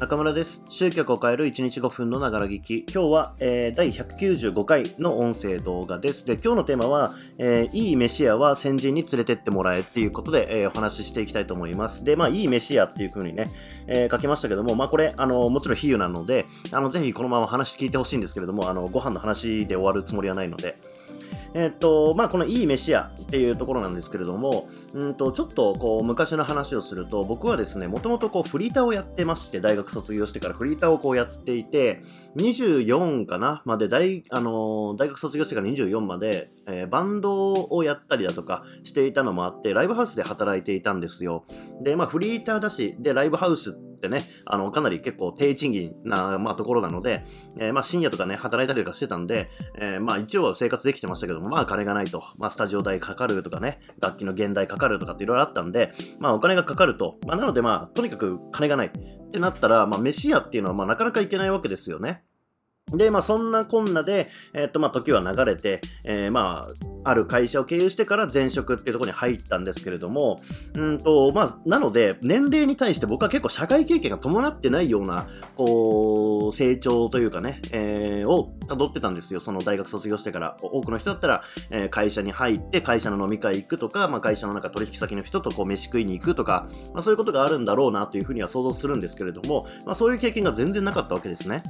中村です。集客を変える1日5分のながら聞き。今日は、えー第195回の音声動画です。で、今日のテーマは、えーいい飯屋は先人に連れてってもらえっていうことで、えーお話ししていきたいと思います。で、まあ、いい飯屋っていう風にね、え書きましたけども、まあ、これ、あの、もちろん比喩なので、あの、ぜひこのまま話聞いてほしいんですけれども、あの、ご飯の話で終わるつもりはないので、えっと、まあ、このいい飯屋っていうところなんですけれども、うんと、ちょっとこう、昔の話をすると、僕はですね、もともとこう、フリーターをやってまして、大学卒業してからフリーターをこうやっていて、24かなまで大、あのー大学卒業してから24まで、えーバンドをやったりだとかしていたのもあって、ライブハウスで働いていたんですよ。で、まあ、フリーターだし、で、ライブハウスってってね、あの、かなり結構低賃金な、まあ、ところなので、えーまあ、深夜とかね、働いたりとかしてたんで、えーまあ、一応は生活できてましたけども、まあ、金がないと。まあ、スタジオ代かかるとかね、楽器の現代かかるとかっていろいろあったんで、まあ、お金がかかると。まあ、なので、まあ、とにかく金がないってなったら、まあ、飯屋っていうのは、まあ、なかなか行けないわけですよね。で、まあ、そんなこんなで、えっと、まあ、時は流れて、えーまあ、ある会社を経由してから前職っていうところに入ったんですけれども、うんと、まあ、なので、年齢に対して僕は結構社会経験が伴ってないような、こう、成長というかね、えーを辿ってたんですよ。その大学卒業してから。多くの人だったら、えー会社に入って、会社の飲み会行くとか、まあ、会社の中取引先の人とこう飯食いに行くとか、まあ、そういうことがあるんだろうなというふうには想像するんですけれども、まあ、そういう経験が全然なかったわけですね。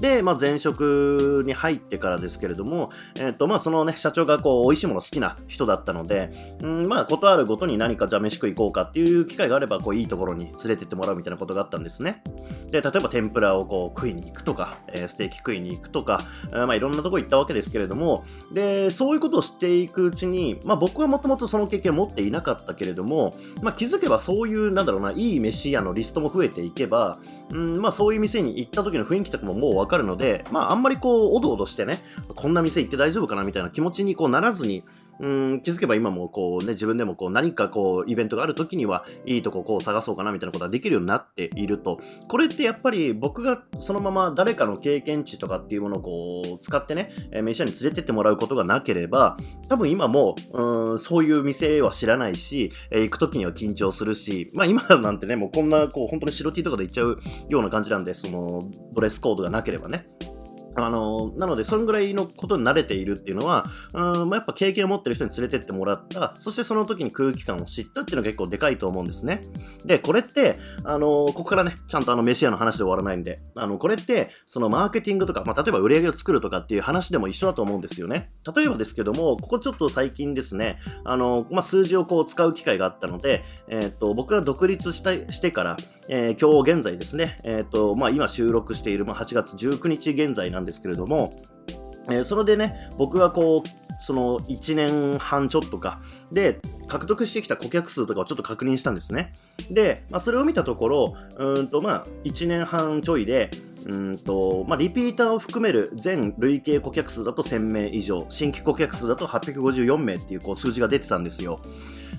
で、まあ、前職に入ってからですけれども、えっ、と、まあ、そのね、社長がこう、美味しいもの好きな人だったので、うん、まあ、ことあるごとに何かじゃあ飯食い行こうかっていう機会があれば、こう、いいところに連れてってもらうみたいなことがあったんですね。で、例えば天ぷらをこう、食いに行くとか、えーステーキ食いに行くとか、まあ、いろんなとこ行ったわけですけれども、で、そういうことをしていくうちに、まあ、僕はもともとその経験を持っていなかったけれども、まあ、気づけばそういう、なんだろうな、いい飯屋のリストも増えていけば、うん、まあ、そういう店に行った時の雰囲気とかももうわかるので、まあ、あんまりこう、おどおどしてね、こんな店行って大丈夫かなみたいな気持ちにこうならずに、うん、気づけば今もこうね、自分でもこう何かこう、イベントがある時には、いいとここう探そうかなみたいなことができるようになっていると、これってやっぱり僕がそのまま誰かの経験値とかっていうものをこう、使ってね、えー飯屋に連れてってもらうことがなければ、多分今も、うん、そういう店は知らないし、え行く時には緊張するし、まあ今なんてね、もうこんなこう、本当に白 T とかで行っちゃうような感じなんで、その、ドレスコードがなければね。あの、なので、そのぐらいのことに慣れているっていうのは、うん、まあ、やっぱ経験を持ってる人に連れてってもらった、そしてその時に空気感を知ったっていうのが結構でかいと思うんですね。で、これって、あの、ここからね、ちゃんとあの、飯屋の話で終わらないんで、あの、これって、そのマーケティングとか、まあ、例えば売り上げを作るとかっていう話でも一緒だと思うんですよね。例えばですけども、ここちょっと最近ですね、あの、まあ、数字をこう使う機会があったので、えっ、と、僕が独立したしてから、えー今日現在ですね、えっ、と、まあ、今収録している、まあ、8月19日現在なんんですけれども、えーそれでね、僕がこう、その1年半ちょっとか、で、獲得してきた顧客数とかをちょっと確認したんですね。で、まあ、それを見たところ、うんと、まあ、1年半ちょいで、うんと、まあ、リピーターを含める全累計顧客数だと1000名以上、新規顧客数だと854名っていうこう数字が出てたんですよ。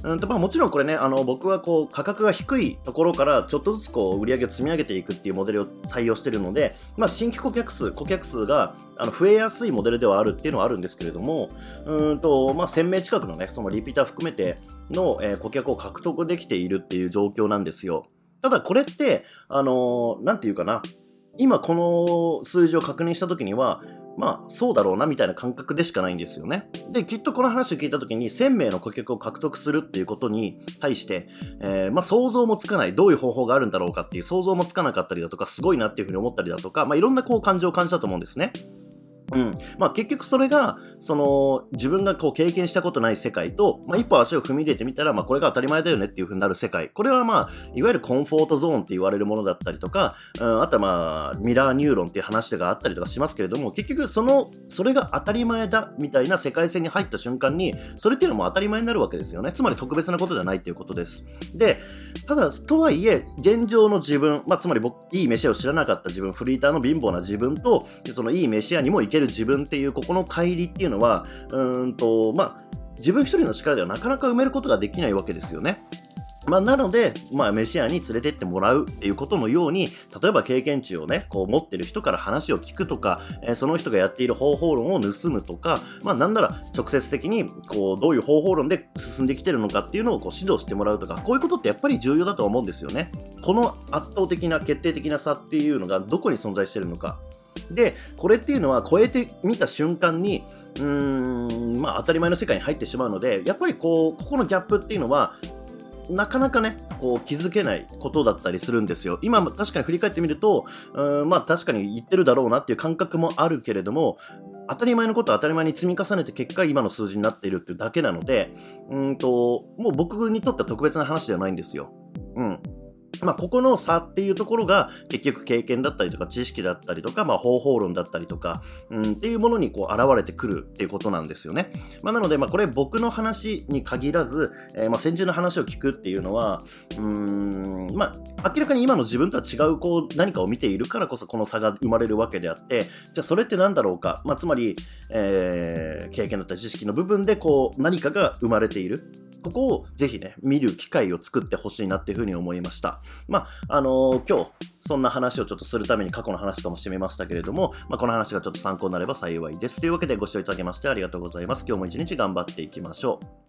うんとまあ、もちろんこれね、あの僕はこう価格が低いところからちょっとずつこう売り上げを積み上げていくっていうモデルを採用しているので、まあ、新規顧客数、顧客数があの増えやすいモデルではあるっていうのはあるんですけれども、うんとまあ、1000名近くのね、そのリピーター含めての、えー顧客を獲得できているっていう状況なんですよ。ただこれって、あのーなんていうかな、今この数字を確認したときには、まあ、そうだろうなみたいな感覚でしかないんですよね。で、きっとこの話を聞いた時に、1000名の顧客を獲得するっていうことに対して、えーまあ、想像もつかない、どういう方法があるんだろうかっていう想像もつかなかったりだとか、すごいなっていうふうに思ったりだとか、まあ、いろんなこう感情を感じたと思うんですね。うん。まあ結局それが、その、自分がこう経験したことない世界と、まあ一歩足を踏み入れてみたら、まあこれが当たり前だよねっていう風になる世界。これはまあ、いわゆるコンフォートゾーンって言われるものだったりとか、うん、あとはまあ、ミラーニューロンっていう話があったりとかしますけれども、結局その、それが当たり前だみたいな世界線に入った瞬間に、それっていうのも当たり前になるわけですよね。つまり特別なことじゃないっていうことです。で、ただ、とはいえ、現状の自分、まあ、つまり僕、いい飯を知らなかった自分、フリーターの貧乏な自分と、そのいい飯屋にも行ける自分っていう、ここの乖離っていうのは、うんと、まあ、自分一人の力ではなかなか埋めることができないわけですよね。まあ、なので、まあ、メシアに連れてってもらうっていうことのように、例えば経験値をね、こう持ってる人から話を聞くとか、えー、その人がやっている方法論を盗むとか、まあ、なんなら直接的に、こう、どういう方法論で進んできてるのかっていうのをこう指導してもらうとか、こういうことってやっぱり重要だと思うんですよね。この圧倒的な決定的な差っていうのがどこに存在してるのか。で、これっていうのは超えてみた瞬間に、うーん、まあ当たり前の世界に入ってしまうので、やっぱりこう、ここのギャップっていうのは、なかなかね、こう気づけないことだったりするんですよ。今、確かに振り返ってみると、うんまあ確かに言ってるだろうなっていう感覚もあるけれども、当たり前のことを当たり前に積み重ねて結果今の数字になっているっていうだけなので、うんと、もう僕にとっては特別な話ではないんですよ。まあ、ここの差っていうところが結局経験だったりとか知識だったりとか、まあ、方法論だったりとか、うん、っていうものにこう現れてくるっていうことなんですよね。まあ、なので、まあ、これ僕の話に限らず、えー、まあ先人の話を聞くっていうのは、うん、まあ、明らかに今の自分とは違うこう何かを見ているからこそこの差が生まれるわけであって、じゃあそれって何だろうか、まあ、つまり、えー、経験だったり知識の部分でこう何かが生まれている。ここをぜひね、見る機会を作ってほしいなっていうふうに思いました。まあ、あのー、今日、そんな話をちょっとするために過去の話ともしてみましたけれども、まあ、この話がちょっと参考になれば幸いです。というわけでご視聴いただきましてありがとうございます。今日も一日頑張っていきましょう。